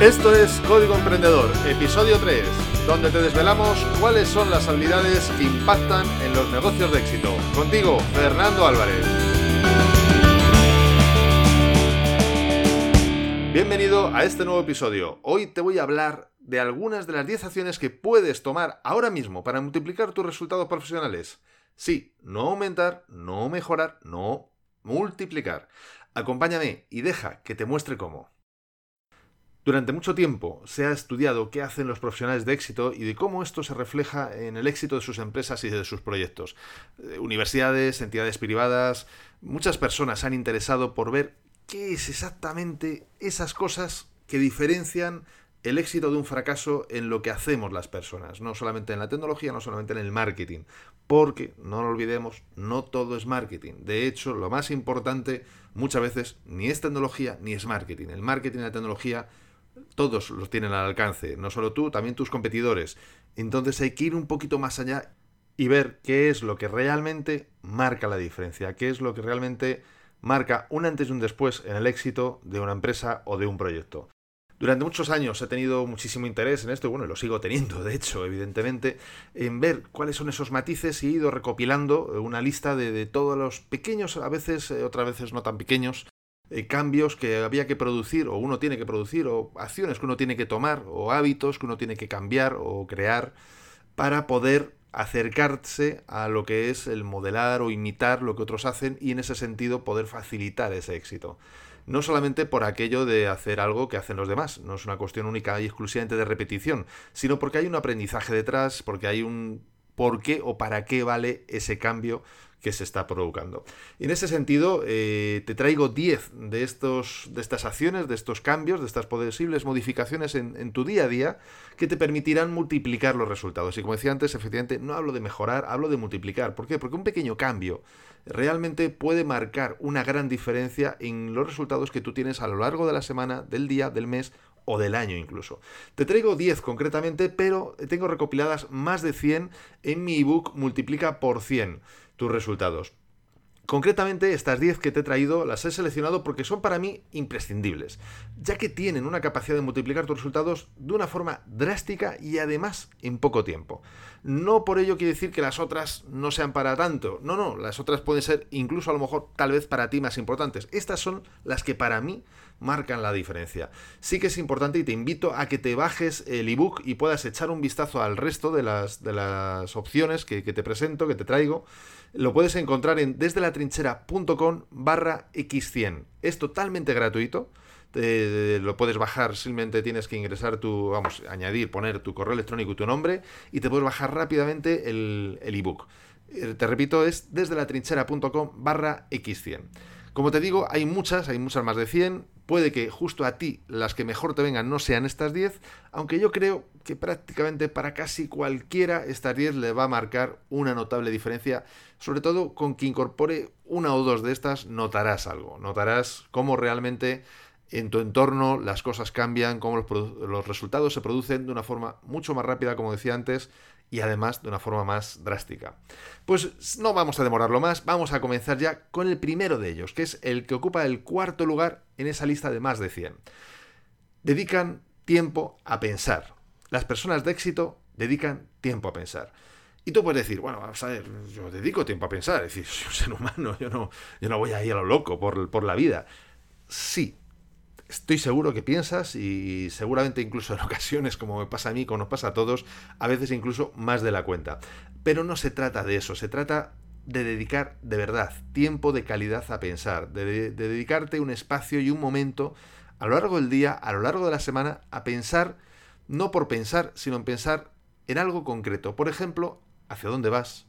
Esto es Código Emprendedor, episodio 3, donde te desvelamos cuáles son las habilidades que impactan en los negocios de éxito. Contigo, Fernando Álvarez. Bienvenido a este nuevo episodio. Hoy te voy a hablar de algunas de las 10 acciones que puedes tomar ahora mismo para multiplicar tus resultados profesionales. Sí, no aumentar, no mejorar, no multiplicar. Acompáñame y deja que te muestre cómo. Durante mucho tiempo se ha estudiado qué hacen los profesionales de éxito y de cómo esto se refleja en el éxito de sus empresas y de sus proyectos. Eh, universidades, entidades privadas, muchas personas se han interesado por ver qué es exactamente esas cosas que diferencian el éxito de un fracaso en lo que hacemos las personas, no solamente en la tecnología, no solamente en el marketing, porque, no lo olvidemos, no todo es marketing. De hecho, lo más importante muchas veces ni es tecnología ni es marketing. El marketing y la tecnología todos los tienen al alcance, no solo tú, también tus competidores. Entonces hay que ir un poquito más allá y ver qué es lo que realmente marca la diferencia, qué es lo que realmente marca un antes y un después en el éxito de una empresa o de un proyecto. Durante muchos años he tenido muchísimo interés en esto, y bueno, lo sigo teniendo, de hecho, evidentemente, en ver cuáles son esos matices y he ido recopilando una lista de, de todos los pequeños, a veces, eh, otras veces no tan pequeños, eh, cambios que había que producir o uno tiene que producir o acciones que uno tiene que tomar o hábitos que uno tiene que cambiar o crear para poder acercarse a lo que es el modelar o imitar lo que otros hacen y en ese sentido poder facilitar ese éxito. No solamente por aquello de hacer algo que hacen los demás, no es una cuestión única y exclusivamente de repetición, sino porque hay un aprendizaje detrás, porque hay un por qué o para qué vale ese cambio que se está provocando. Y en ese sentido, eh, te traigo 10 de, estos, de estas acciones, de estos cambios, de estas posibles modificaciones en, en, tu día a día que te permitirán multiplicar los resultados. Y como decía antes, efectivamente, no hablo de mejorar, hablo de multiplicar. ¿Por qué? Porque un pequeño cambio realmente puede marcar una gran diferencia en los resultados que tú tienes a lo largo de la semana, del día, del mes o del año incluso. Te traigo 10 concretamente, pero tengo recopiladas más de 100 en mi ebook Multiplica por 100 tus resultados. Concretamente, estas 10 que te he traído las he seleccionado porque son para mí imprescindibles, ya que tienen una capacidad de multiplicar tus resultados de una forma drástica y además en poco tiempo. No por ello quiere decir que las otras no sean para tanto, no, no, las otras pueden ser incluso a lo mejor tal vez para ti más importantes. Estas son las que para mí marcan la diferencia. Sí que es importante y te invito a que te bajes el ebook y puedas echar un vistazo al resto de las, de las opciones que, te presento, que te traigo lo puedes encontrar en desde la trinchera.com barra x100. Es totalmente gratuito. Lo puedes bajar, simplemente tienes que ingresar tu, vamos, añadir, poner tu correo electrónico y tu nombre y te puedes bajar rápidamente el ebook. Eh, te repito, es desde la trinchera.com barra x100. Como te digo, hay muchas, hay muchas más de 100. Puede que justo a ti las que mejor te vengan no sean estas 10, aunque yo creo que prácticamente para casi cualquiera estas 10 le va a marcar una notable diferencia. Sobre todo con que incorpore una o dos de estas notarás algo, notarás cómo realmente en tu entorno las cosas cambian, cómo los, resultados se producen de una forma mucho más rápida, como decía antes, y además de una forma más drástica. Pues no vamos a demorarlo más, vamos a comenzar ya con el primero de ellos, que es el que ocupa el cuarto lugar en esa lista de más de 100. Dedican tiempo a pensar. Las personas de éxito dedican tiempo a pensar. Y tú puedes decir, bueno, vamos a ver, yo dedico tiempo a pensar, es decir, soy un ser humano, yo no, yo no voy a ir a lo loco por, por la vida. Sí, estoy seguro que piensas y seguramente incluso en ocasiones, como me pasa a mí, como nos pasa a todos, a veces incluso más de la cuenta. Pero no se trata de eso, se trata de dedicar de verdad tiempo de calidad a pensar, de, dedicarte un espacio y un momento a lo largo del día, a lo largo de la semana, a pensar, no por pensar, sino en pensar en algo concreto. Por ejemplo, hacia dónde vas,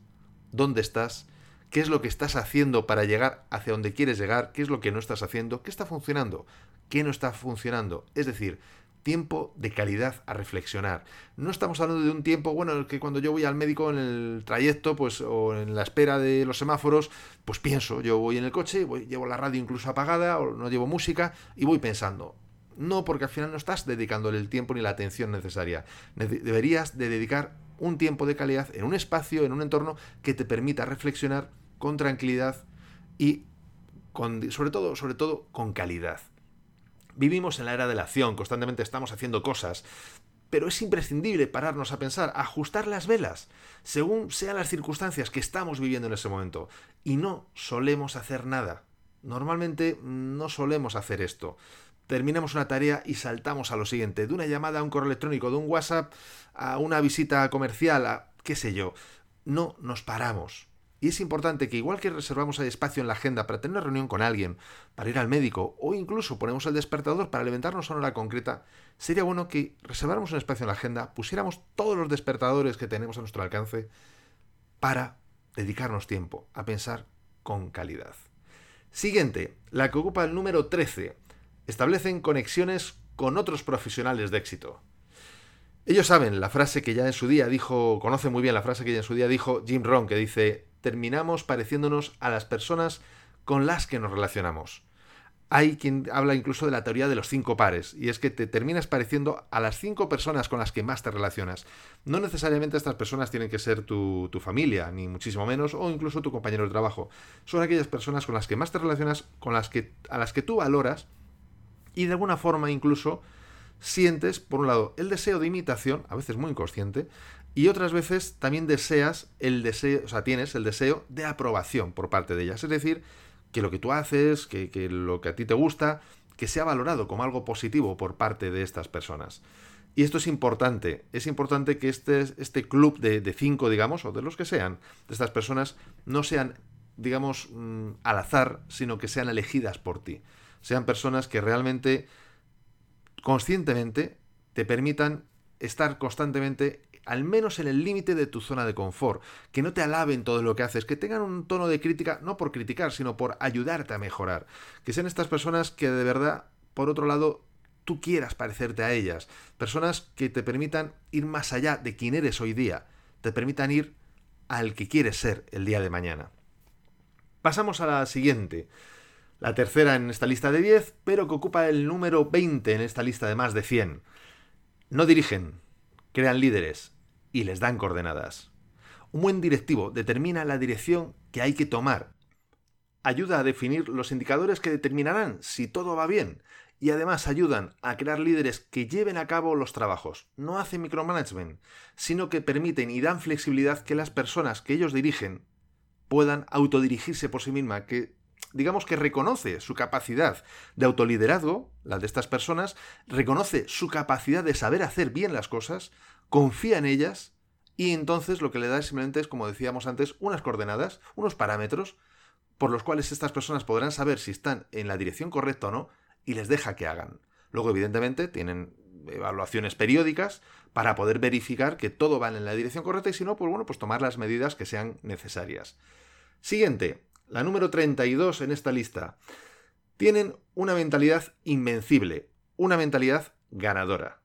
dónde estás, qué es lo que estás haciendo para llegar hacia donde quieres llegar, qué es lo que no estás haciendo, qué está funcionando, qué no está funcionando. Es decir, tiempo de calidad a reflexionar. No estamos hablando de un tiempo, bueno, que cuando yo voy al médico en el trayecto, pues, o en la espera de los semáforos, pues pienso, yo voy en el coche, voy, llevo la radio incluso apagada, o no llevo música, y voy pensando. No, porque al final no estás dedicándole el tiempo ni la atención necesaria. Deberías de dedicar un tiempo de calidad en un espacio, en un entorno que te permita reflexionar con tranquilidad y sobre todo, sobre todo con calidad. Vivimos en la era de la acción, constantemente estamos haciendo cosas, pero es imprescindible pararnos a pensar, ajustar las velas, según sean las circunstancias que estamos viviendo en ese momento. Y no solemos hacer nada. Normalmente no solemos hacer esto. Terminamos una tarea y saltamos a lo siguiente, de una llamada a un correo electrónico, de un WhatsApp a una visita comercial, a qué sé yo. No nos paramos. Y es importante que igual que reservamos el espacio en la agenda para tener una reunión con alguien, para ir al médico o incluso ponemos el despertador para levantarnos a una hora concreta, sería bueno que reserváramos un espacio en la agenda, pusiéramos todos los despertadores que tenemos a nuestro alcance para dedicarnos tiempo a pensar con calidad. Siguiente, la que ocupa el número 13. Establecen conexiones con otros profesionales de éxito. Ellos saben la frase que ya en su día dijo, conocen muy bien la frase que ya en su día dijo Jim Rohn, que dice, terminamos pareciéndonos a las personas con las que nos relacionamos. Hay quien habla incluso de la teoría de los cinco pares, y es que te terminas pareciendo a las cinco personas con las que más te relacionas. No necesariamente estas personas tienen que ser tu, familia, ni muchísimo menos, o incluso tu compañero de trabajo. Son aquellas personas con las que más te relacionas, con las que, a las que tú valoras, y de alguna forma incluso sientes, por un lado, el deseo de imitación, a veces muy inconsciente, y otras veces también deseas el deseo, o sea, tienes el deseo de aprobación por parte de ellas. Es decir, que lo que tú haces, que, lo que a ti te gusta, que sea valorado como algo positivo por parte de estas personas. Y esto es importante. Es importante que este, este club de, de, cinco, digamos, o de los que sean, de estas personas, no sean, digamos, mm, al azar, sino que sean elegidas por ti. Sean personas que realmente, conscientemente, te permitan estar constantemente al menos en el límite de tu zona de confort, que no te alaben todo lo que haces, que tengan un tono de crítica, no por criticar, sino por ayudarte a mejorar, que sean estas personas que de verdad, por otro lado, tú quieras parecerte a ellas, personas que te permitan ir más allá de quien eres hoy día, te permitan ir al que quieres ser el día de mañana. Pasamos a la siguiente, la tercera en esta lista de 10, pero que ocupa el número 20 en esta lista de más de 100. No dirigen, crean líderes, y les dan coordenadas. Un buen directivo determina la dirección que hay que tomar. Ayuda a definir los indicadores que determinarán si todo va bien y además ayudan a crear líderes que lleven a cabo los trabajos. No hacen micromanagement, sino que permiten y dan flexibilidad que las personas que ellos dirigen puedan autodirigirse por sí mismas, que digamos que reconoce su capacidad de autoliderazgo, la de estas personas, reconoce su capacidad de saber hacer bien las cosas, confía en ellas y entonces lo que le da simplemente es, como decíamos antes, unas coordenadas, unos parámetros por los cuales estas personas podrán saber si están en la dirección correcta o no y les deja que hagan. Luego, evidentemente, tienen evaluaciones periódicas para poder verificar que todo va en la dirección correcta y si no, pues bueno, pues tomar las medidas que sean necesarias. Siguiente, la número 32 en esta lista. Tienen una mentalidad invencible, una mentalidad ganadora.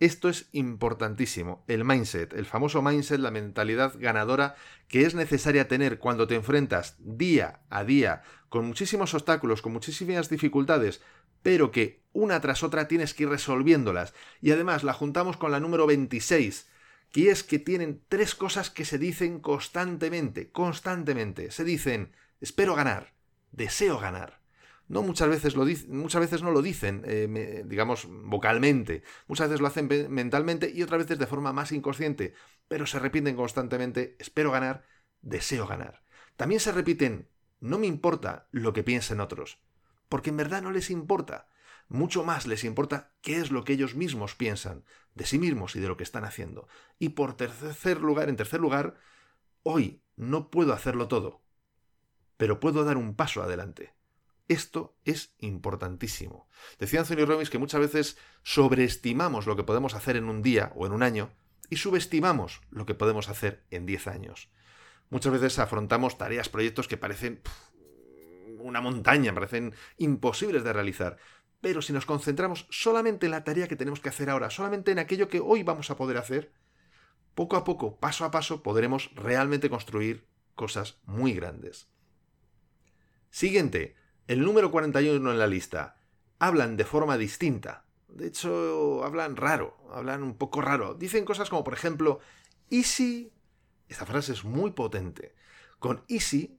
Esto es importantísimo, el mindset, el famoso mindset, la mentalidad ganadora que es necesaria tener cuando te enfrentas día a día con muchísimos obstáculos, con muchísimas dificultades, pero que una tras otra tienes que ir resolviéndolas. Y además la juntamos con la número 26, que es que tienen tres cosas que se dicen constantemente, constantemente. Se dicen, espero ganar, deseo ganar, no muchas veces lo muchas veces no lo dicen, eh, digamos, vocalmente, muchas veces lo hacen mentalmente y otras veces de forma más inconsciente, pero se repiten constantemente, espero ganar, deseo ganar. También se repiten, no me importa lo que piensen otros, porque en verdad no les importa. Mucho más les importa qué es lo que ellos mismos piensan de sí mismos y de lo que están haciendo. Y por tercer lugar, en tercer lugar, hoy no puedo hacerlo todo, pero puedo dar un paso adelante. Esto es importantísimo. Decía Anthony Robbins que muchas veces sobreestimamos lo que podemos hacer en un día o en un año y subestimamos lo que podemos hacer en 10 años. Muchas veces afrontamos tareas, proyectos que parecen una montaña, parecen imposibles de realizar. Pero si nos concentramos solamente en la tarea que tenemos que hacer ahora, solamente en aquello que hoy vamos a poder hacer, poco a poco, paso a paso, podremos realmente construir cosas muy grandes. Siguiente, el número 41 en la lista. Hablan de forma distinta. De hecho, hablan raro, hablan un poco raro. Dicen cosas como, por ejemplo, Easy. Esta frase es muy potente. Con Easy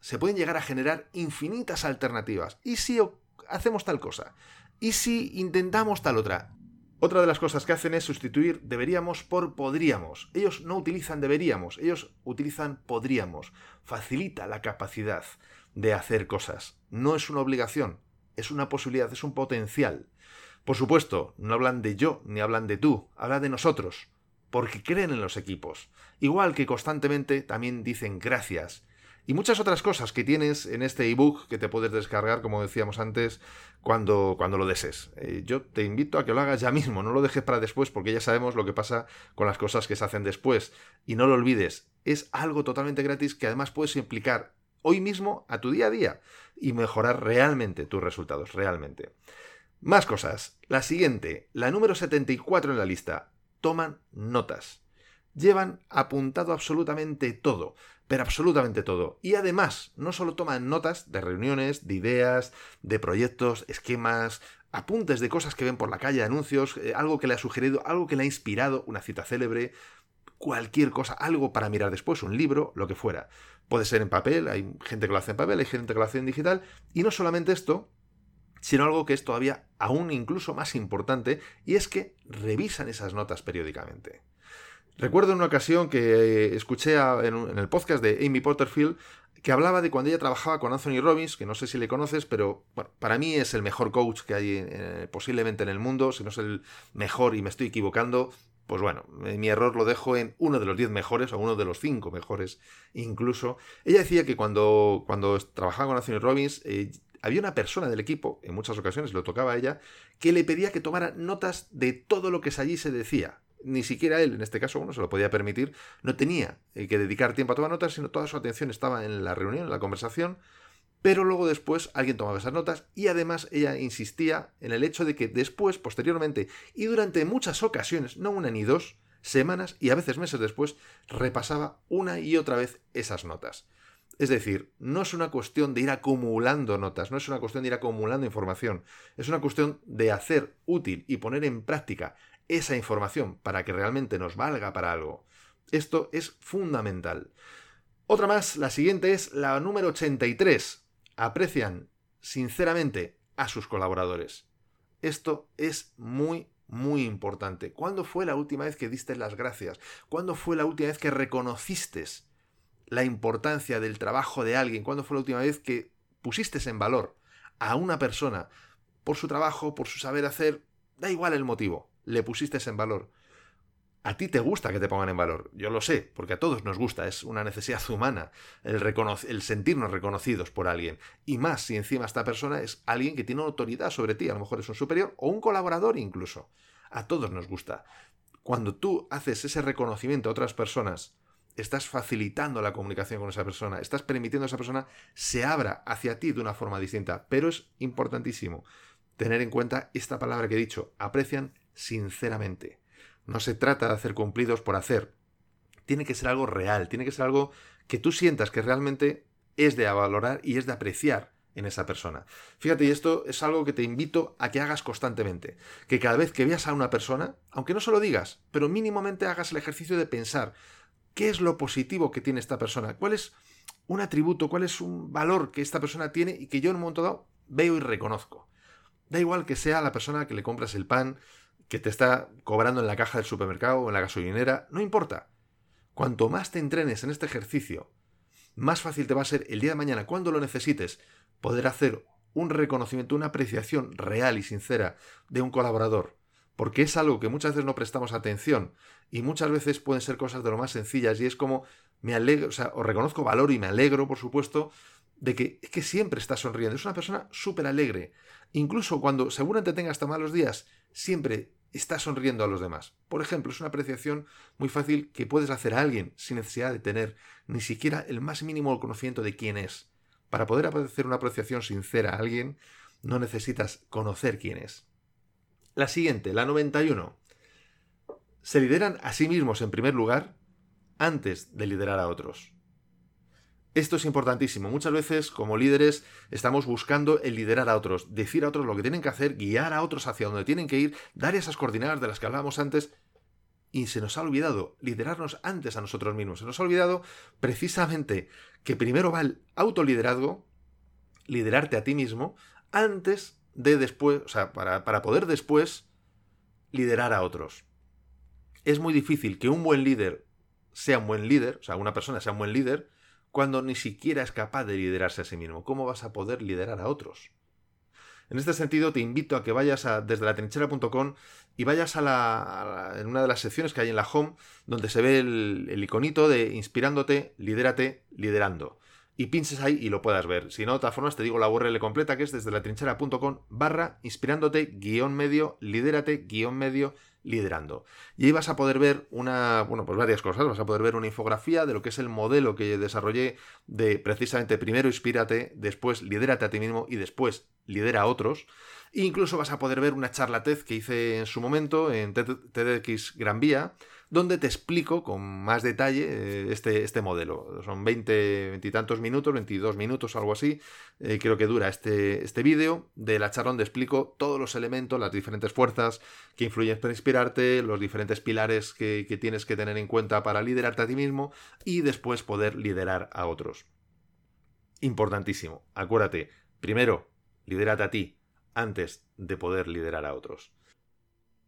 se pueden llegar a generar infinitas alternativas. ¿Y si hacemos tal cosa? ¿Y si intentamos tal otra? Otra de las cosas que hacen es sustituir deberíamos por podríamos. Ellos no utilizan deberíamos, ellos utilizan podríamos. Facilita la capacidad de hacer cosas. No es una obligación, es una posibilidad, es un potencial. Por supuesto, no hablan de yo ni hablan de tú, hablan de nosotros, porque creen en los equipos. Igual que constantemente también dicen gracias y muchas otras cosas que tienes en este ebook que te puedes descargar, como decíamos antes, cuando, cuando lo desees. Eh, yo te invito a que lo hagas ya mismo, no lo dejes para después, porque ya sabemos lo que pasa con las cosas que se hacen después. Y no lo olvides, es algo totalmente gratis que además puedes implicar hoy mismo a tu día a día y mejorar realmente tus resultados, realmente. Más cosas. La siguiente, la número 74 en la lista. Toman notas. Llevan apuntado absolutamente todo pero absolutamente todo. Y además, no solo toman notas de reuniones, de ideas, de proyectos, esquemas, apuntes de cosas que ven por la calle, anuncios, eh, algo que le ha sugerido, algo que le ha inspirado, una cita célebre, cualquier cosa, algo para mirar después, un libro, lo que fuera. Puede ser en papel, hay gente que lo hace en papel, hay gente que lo hace en digital, y no solamente esto, sino algo que es todavía aún incluso más importante, y es que revisan esas notas periódicamente. Recuerdo en una ocasión que escuché en, el podcast de Amy Porterfield que hablaba de cuando ella trabajaba con Anthony Robbins, que no sé si le conoces, pero para mí es el mejor coach que hay posiblemente en el mundo, si no es el mejor y me estoy equivocando, pues bueno, eh, mi error lo dejo en uno de los 10 mejores o uno de los 5 mejores incluso. Ella decía que cuando, cuando trabajaba con Anthony Robbins, eh, había una persona del equipo, en muchas ocasiones lo tocaba a ella, que le pedía que tomara notas de todo lo que allí se decía ni siquiera él, en este caso, uno se lo podía permitir, no tenía que dedicar tiempo a tomar notas, sino toda su atención estaba en la reunión, en la conversación, pero luego después alguien tomaba esas notas y además ella insistía en el hecho de que después, posteriormente y durante muchas ocasiones, no una ni dos, semanas y a veces meses después, repasaba una y otra vez esas notas. Es decir, no es una cuestión de ir acumulando notas, no es una cuestión de ir acumulando información, es una cuestión de hacer útil y poner en práctica esa información para que realmente nos valga para algo. Esto es fundamental. Otra más, la siguiente es la número 83. Aprecian sinceramente a sus colaboradores. Esto es muy, muy importante. ¿Cuándo fue la última vez que diste las gracias? ¿Cuándo fue la última vez que reconociste la importancia del trabajo de alguien? ¿Cuándo fue la última vez que pusiste en valor a una persona por su trabajo, por su saber hacer? Da igual el motivo le pusiste en valor. A ti te gusta que te pongan en valor, yo lo sé, porque a todos nos gusta, es una necesidad humana el, el sentirnos reconocidos por alguien. Y más si encima esta persona es alguien que tiene autoridad sobre ti, a lo mejor es un superior o un colaborador incluso. A todos nos gusta. Cuando tú haces ese reconocimiento a otras personas, estás facilitando la comunicación con esa persona, estás permitiendo a esa persona se abra hacia ti de una forma distinta. Pero es importantísimo tener en cuenta esta palabra que he dicho, aprecian sinceramente. No se trata de hacer cumplidos por hacer. Tiene que ser algo real, tiene que ser algo que tú sientas que realmente es de valorar y es de apreciar en esa persona. Fíjate, y esto es algo que te invito a que hagas constantemente. Que cada vez que veas a una persona, aunque no se lo digas, pero mínimamente hagas el ejercicio de pensar qué es lo positivo que tiene esta persona, cuál es un atributo, cuál es un valor que esta persona tiene y que yo en un momento dado veo y reconozco. Da igual que sea la persona que le compras el pan, que te está cobrando en la caja del supermercado o en la gasolinera, no importa. Cuanto más te entrenes en este ejercicio, más fácil te va a ser el día de mañana, cuando lo necesites, poder hacer un reconocimiento, una apreciación real y sincera de un colaborador. Porque es algo que muchas veces no prestamos atención y muchas veces pueden ser cosas de lo más sencillas y es como me alegro, o sea, reconozco valor y me alegro, por supuesto, de que, es que siempre está sonriendo. Es una persona súper alegre. Incluso cuando seguramente tenga hasta malos días, siempre está sonriendo a los demás. Por ejemplo, es una apreciación muy fácil que puedes hacer a alguien sin necesidad de tener ni siquiera el más mínimo conocimiento de quién es. Para poder hacer una apreciación sincera a alguien, no necesitas conocer quién es. La siguiente, la 91. Se lideran a sí mismos en primer lugar antes de liderar a otros. Esto es importantísimo. Muchas veces, como líderes, estamos buscando el liderar a otros, decir a otros lo que tienen que hacer, guiar a otros hacia donde tienen que ir, dar esas coordenadas de las que hablábamos antes. Y se nos ha olvidado liderarnos antes a nosotros mismos. Se nos ha olvidado precisamente que primero va el autoliderazgo, liderarte a ti mismo, antes de después, o sea, para, para poder después liderar a otros. Es muy difícil que un buen líder sea un buen líder, o sea, una persona sea un buen líder, cuando ni siquiera es capaz de liderarse a sí mismo. ¿Cómo vas a poder liderar a otros? En este sentido, te invito a que vayas a desde la trinchera.com y vayas a la, en una de las secciones que hay en la home, donde se ve el, iconito de inspirándote, lidérate, liderando y pinches ahí y lo puedas ver. Si no, de todas formas te digo la URL completa que es desde la trinchera.com barra inspirándote guion medio, lidérate guion medio, liderando. Y ahí vas a poder ver una, bueno, pues varias cosas. Vas a poder ver una infografía de lo que es el modelo que desarrollé de precisamente primero inspírate, después lidérate a ti mismo y después lidera a otros. E incluso vas a poder ver una charla TED que hice en su momento en TEDx Gran Vía, donde te explico con más detalle eh, este, este modelo. Son 20, 20 y tantos minutos, 22 minutos, algo así, eh, creo que dura este, este vídeo de la charla donde explico todos los elementos, las diferentes fuerzas que influyen para inspirarte, los diferentes pilares que, que tienes que tener en cuenta para liderarte a ti mismo y después poder liderar a otros. Importantísimo, acuérdate, primero, lidérate a ti antes de poder liderar a otros.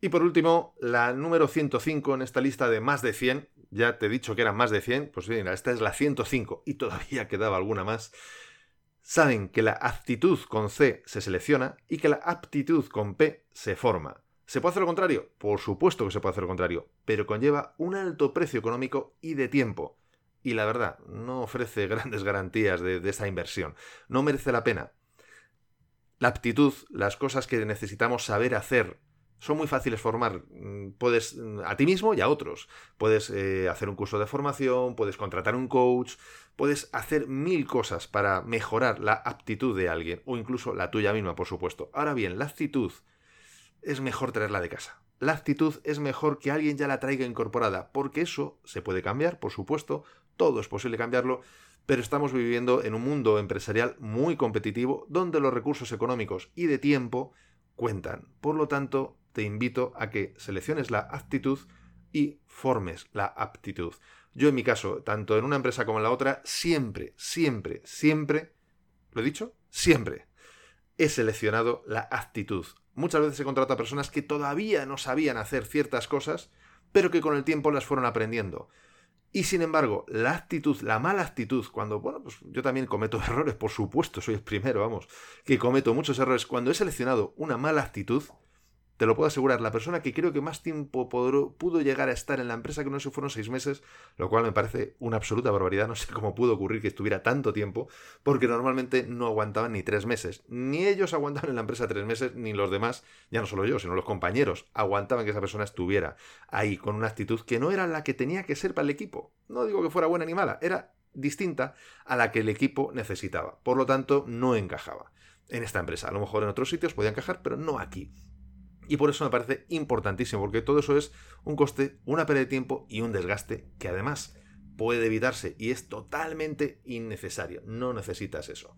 Y por último, la número 105 en esta lista de más de 100. Ya te he dicho que eran más de 100. Pues bien, esta es la 105 y todavía quedaba alguna más. Saben que la actitud con C se selecciona y que la aptitud con P se forma. ¿Se puede hacer lo contrario? Por supuesto que se puede hacer lo contrario, pero conlleva un alto precio económico y de tiempo. Y la verdad, no ofrece grandes garantías de, de esa inversión. No merece la pena. La aptitud, las cosas que necesitamos saber hacer son muy fáciles formar. Mm, puedes mm, a ti mismo y a otros. Puedes eh, hacer un curso de formación, puedes contratar un coach, puedes hacer mil cosas para mejorar la aptitud de alguien o incluso la tuya misma, por supuesto. Ahora bien, la actitud es mejor traerla de casa. La actitud es mejor que alguien ya la traiga incorporada, porque eso se puede cambiar, por supuesto, todo es posible cambiarlo, pero estamos viviendo en un mundo empresarial muy competitivo donde los recursos económicos y de tiempo cuentan. Por lo tanto, te invito a que selecciones la actitud y formes la aptitud. Yo en mi caso, tanto en una empresa como en la otra, siempre, siempre, siempre, ¿lo he dicho? Siempre he seleccionado la actitud. Muchas veces he contratado a personas que todavía no sabían hacer ciertas cosas, pero que con el tiempo las fueron aprendiendo. Y sin embargo, la actitud, la mala actitud, cuando, bueno, pues yo también cometo errores, por supuesto, soy el primero, vamos, que cometo muchos errores, cuando he seleccionado una mala actitud, te lo puedo asegurar, la persona que creo que más tiempo pudo llegar a estar en la empresa, que no sé, fueron seis meses, lo cual me parece una absoluta barbaridad, no sé cómo pudo ocurrir que estuviera tanto tiempo, porque normalmente no aguantaban ni tres meses. Ni ellos aguantaban en la empresa tres meses, ni los demás, ya no solo yo, sino los compañeros, aguantaban que esa persona estuviera ahí con una actitud que no era la que tenía que ser para el equipo. No digo que fuera buena ni mala, era distinta a la que el equipo necesitaba. Por lo tanto, no encajaba en esta empresa. A lo mejor en otros sitios podía encajar, pero no aquí. Y por eso me parece importantísimo, porque todo eso es un coste, una pérdida de tiempo y un desgaste que además puede evitarse y es totalmente innecesario. No necesitas eso.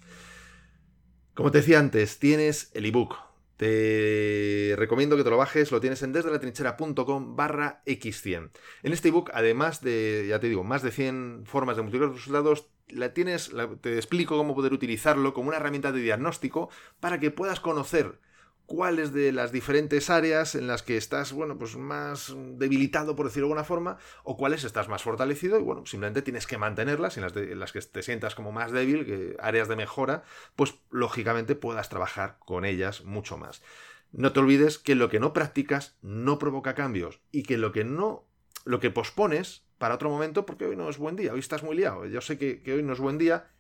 Como te decía antes, tienes el ebook. Te recomiendo que te lo bajes, lo tienes en desde la trinchera.com barra x100. En este ebook, además de, ya te digo, más de 100 formas de multiplicar resultados, la tienes, te explico cómo poder utilizarlo como una herramienta de diagnóstico para que puedas conocer cuáles de las diferentes áreas en las que estás, bueno, pues más debilitado, por decirlo de alguna forma, o cuáles estás más fortalecido y, bueno, simplemente tienes que mantenerlas y en las, que te sientas como más débil, áreas de mejora, pues lógicamente puedas trabajar con ellas mucho más. No te olvides que lo que no practicas no provoca cambios y que lo que no, lo que pospones para otro momento, porque hoy no es buen día, hoy estás muy liado, yo sé que, que hoy no es buen día,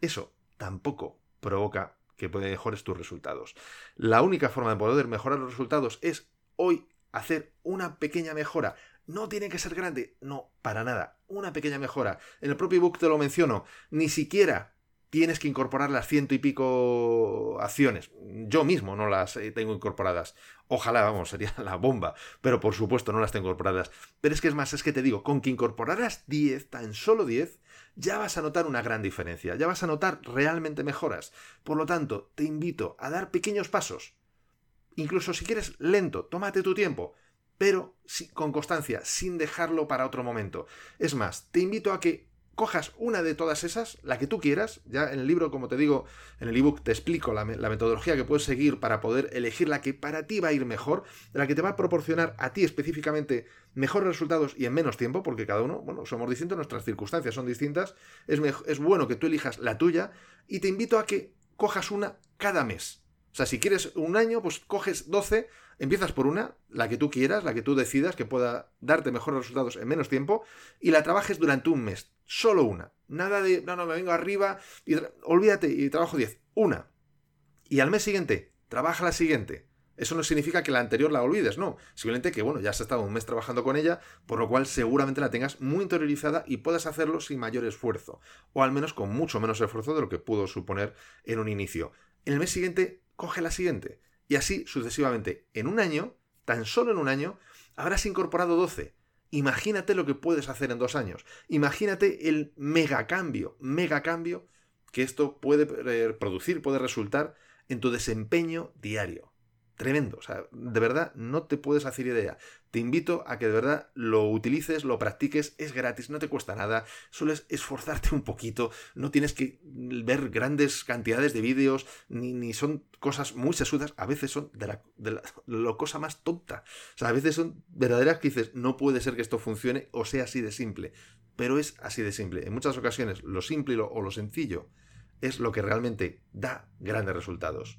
eso tampoco provoca que mejores tus resultados. La única forma de poder mejorar los resultados es hoy hacer una pequeña mejora. No tiene que ser grande, no, para nada. Una pequeña mejora. En el propio ebook te lo menciono. Ni siquiera tienes que incorporar las ciento y pico acciones. Yo mismo no las eh, tengo incorporadas. Ojalá, vamos, sería la bomba. Pero por supuesto no las tengo incorporadas. Pero es que es más, es que te digo, con que incorporaras 10, tan solo 10, ya vas a notar una gran diferencia. Ya vas a notar realmente mejoras. Por lo tanto, te invito a dar pequeños pasos. Incluso si quieres lento, tómate tu tiempo. Pero con constancia, sin dejarlo para otro momento. Es más, te invito a que cojas una de todas esas, la que tú quieras, ya en el libro, como te digo, en el ebook te explico la, metodología que puedes seguir para poder elegir la que para ti va a ir mejor, la que te va a proporcionar a ti específicamente mejores resultados y en menos tiempo, porque cada uno, bueno, somos distintos, nuestras circunstancias son distintas, es, es bueno que tú elijas la tuya y te invito a que cojas una cada mes. O sea, si quieres un año, pues coges 12 Empiezas por una, la que tú quieras, la que tú decidas que pueda darte mejores resultados en menos tiempo, y la trabajes durante un mes. Solo una. Nada de, no, no, me vengo arriba, y olvídate y trabajo 10. Una. Y al mes siguiente, trabaja la siguiente. Eso no significa que la anterior la olvides, no. Simplemente que, bueno, ya has estado un mes trabajando con ella, por lo cual seguramente la tengas muy interiorizada y puedas hacerlo sin mayor esfuerzo. O al menos con mucho menos esfuerzo de lo que pudo suponer en un inicio. En el mes siguiente, coge la siguiente. Y así sucesivamente. En un año, tan solo en un año, habrás incorporado 12. Imagínate lo que puedes hacer en dos años. Imagínate el megacambio, megacambio que esto puede producir, puede resultar en tu desempeño diario tremendo. O sea, de verdad no te puedes hacer idea. Te invito a que de verdad lo utilices, lo practiques, es gratis, no te cuesta nada, solo es esforzarte un poquito, no tienes que ver grandes cantidades de vídeos, ni, ni son cosas muy sesudas, a veces son de la, de la, cosa más tonta. O sea, a veces son verdaderas que dices, no puede ser que esto funcione o sea así de simple, pero es así de simple. En muchas ocasiones lo simple o lo sencillo es lo que realmente da grandes resultados.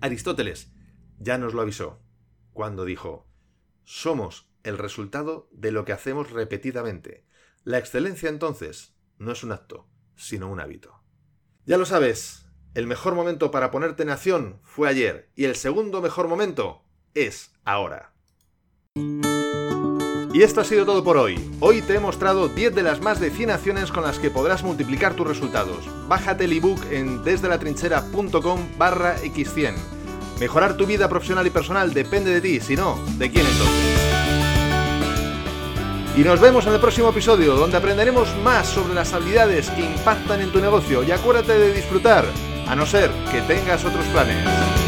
Aristóteles ya nos lo avisó cuando dijo, somos el resultado de lo que hacemos repetidamente. La excelencia entonces no es un acto, sino un hábito. Ya lo sabes, el mejor momento para ponerte en acción fue ayer y el segundo mejor momento es ahora. Y esto ha sido todo por hoy. Hoy te he mostrado 10 de las más de 100 acciones con las que podrás multiplicar tus resultados. Bájate el ebook en desdelatrinchera.com barra x100 Mejorar tu vida profesional y personal depende de ti, si no, ¿de quién entonces? Y nos vemos en el próximo episodio, donde aprenderemos más sobre las habilidades que impactan en tu negocio. Y acuérdate de disfrutar, a no ser que tengas otros planes.